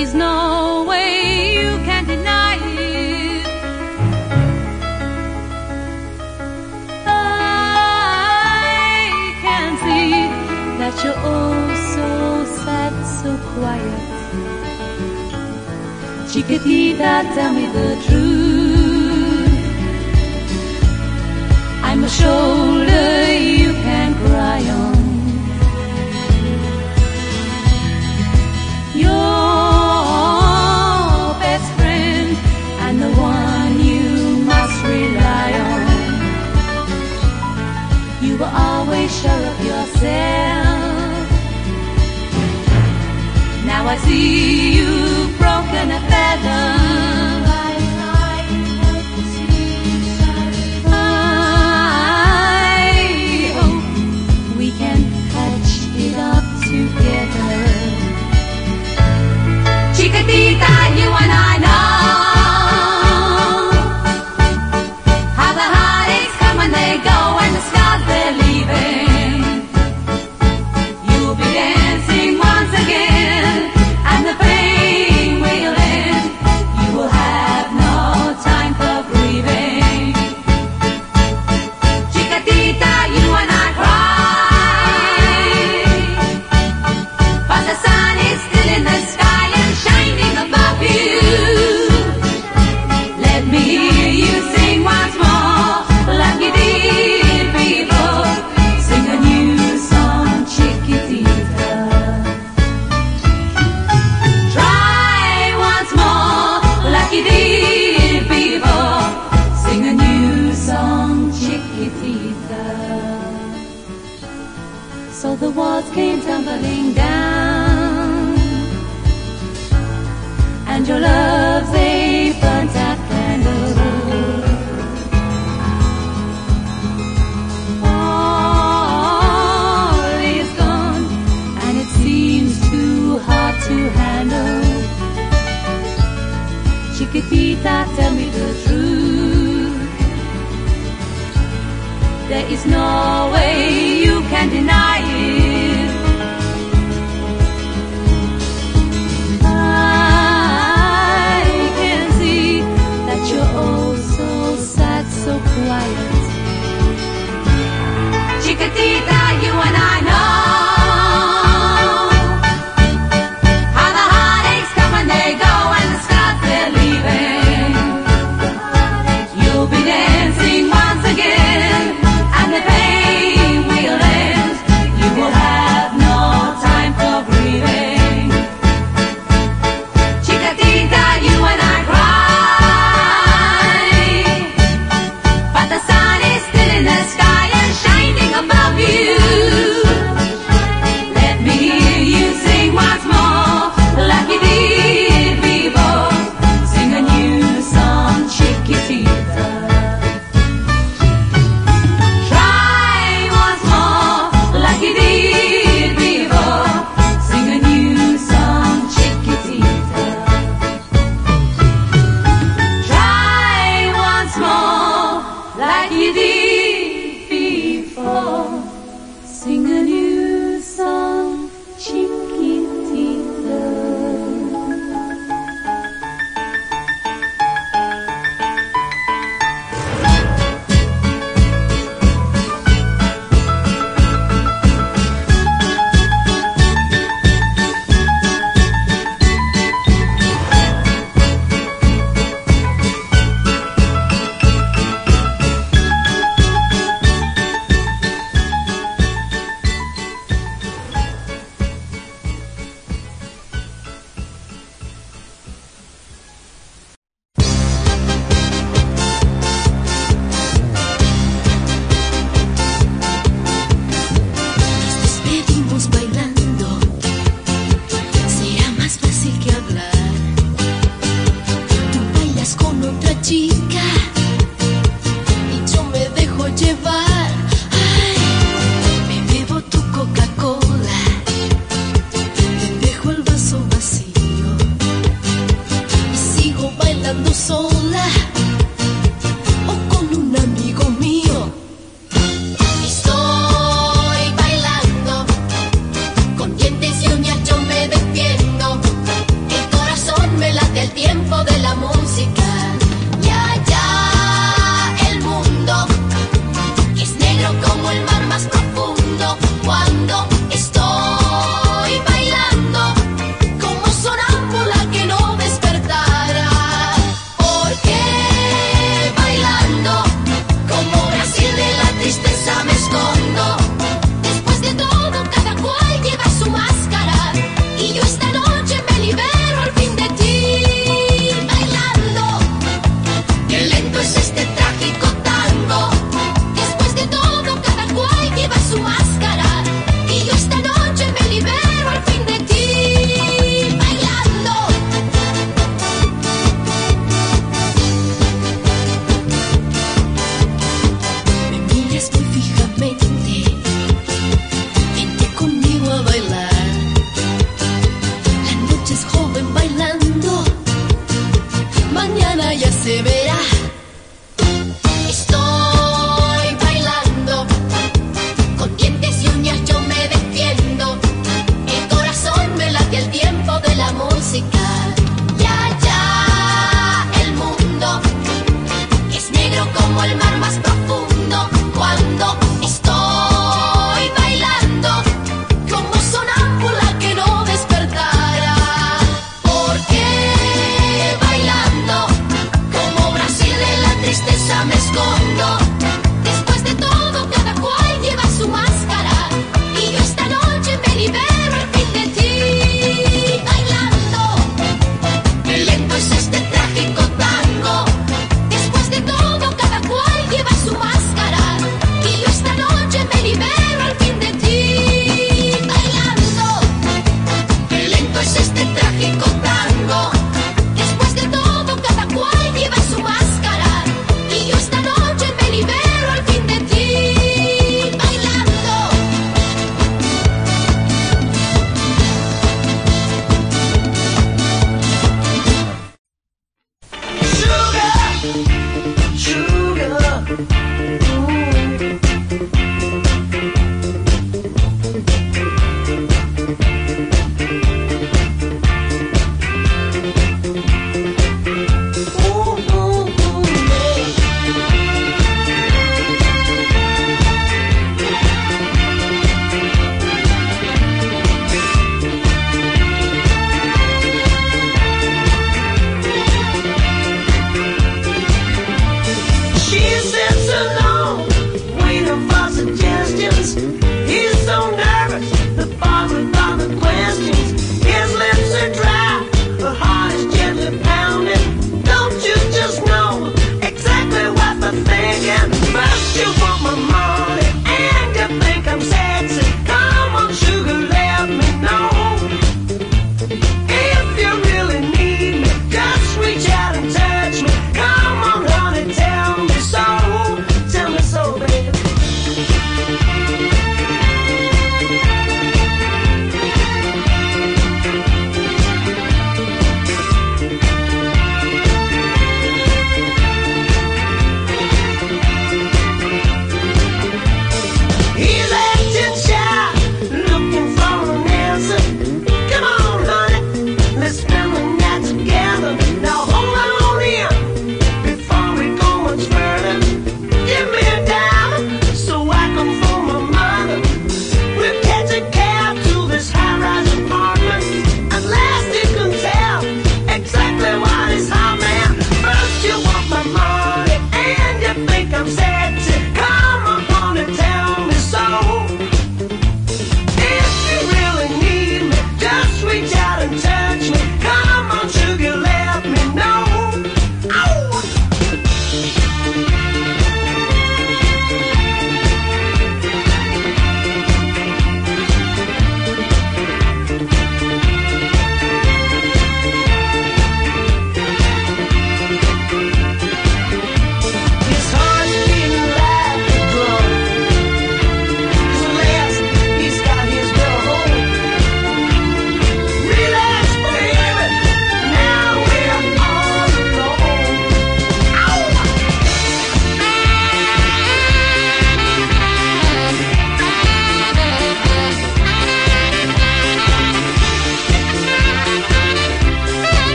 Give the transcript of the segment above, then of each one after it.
is no way you can deny it. I can see that you're oh so sad, so quiet. Chiquitita, tell me the truth. I'm a shoulder Were always sure of yourself. Now I see you've broken a feather. I hope we can patch it up together. Chiquitita, you and I know Ven. Your love they burnt out candle. All is gone, and it seems too hard to handle. Chiquitita, tell me the truth. There is no way you can deny. Chiquitita, soul.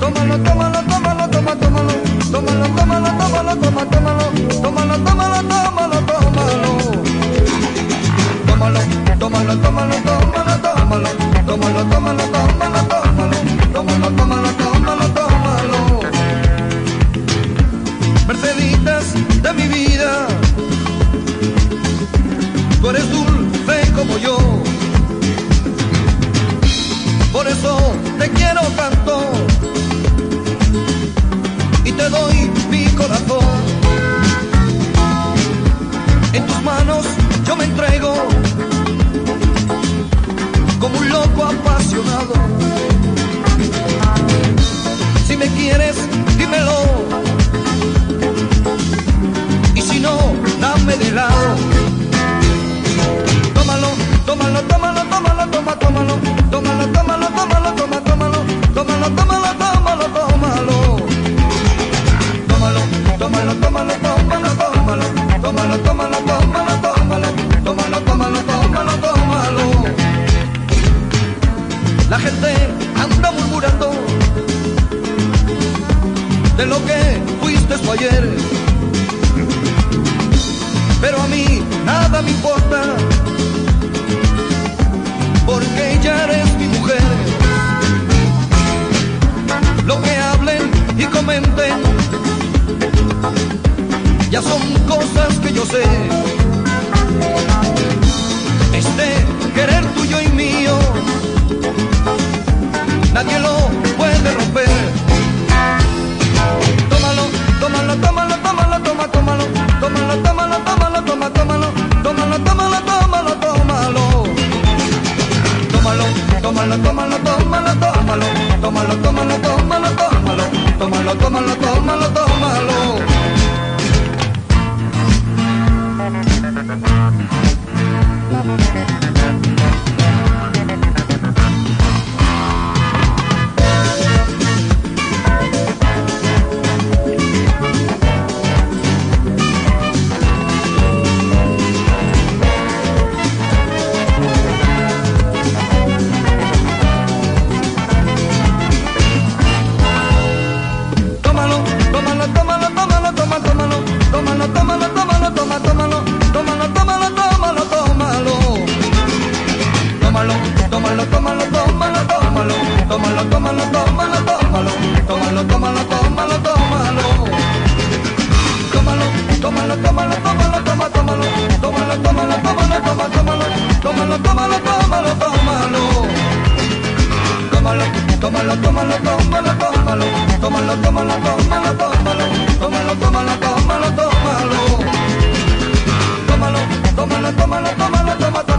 Tómalo, tómalo, tómalo, toma, tómalo. Tómalo, tómalo, tómalo, toma, tómalo. Tómalo, tómalo, tómalo, tómalo. Tómalo, tómalo, tómalo, tómalo, tómalo. Tómalo, tómalo, tómalo, tómalo. Tómalo, tómalo, tómalo, tómalo. Merceditas de mi vida. Tú eres dulce como yo. Por eso te quiero tanto te doy mi corazón. En tus manos yo me entrego. pero a mí nada me importa, porque ya eres mi mujer. Lo que hablen y comenten, ya son cosas que yo sé. Tómalo, tómalo, tómalo. Tómalo, tómalo, tómalo, tómalo, tómalo, tómalo, tómalo, tómalo. Tómalo, tómalo, tómalo, tómalo, toma, tómalo, tómalo, tómalo, tómalo, toma, tómalo, tómalo, tómalo, tómalo, tómalo. Tómalo, tómalo, tómalo, tómalo, tómalo, tómalo, tómalo, tómalo, tómalo, tómalo, tómalo, tómalo, tómalo. Tómalo, tómalo, tómalo, tómalo,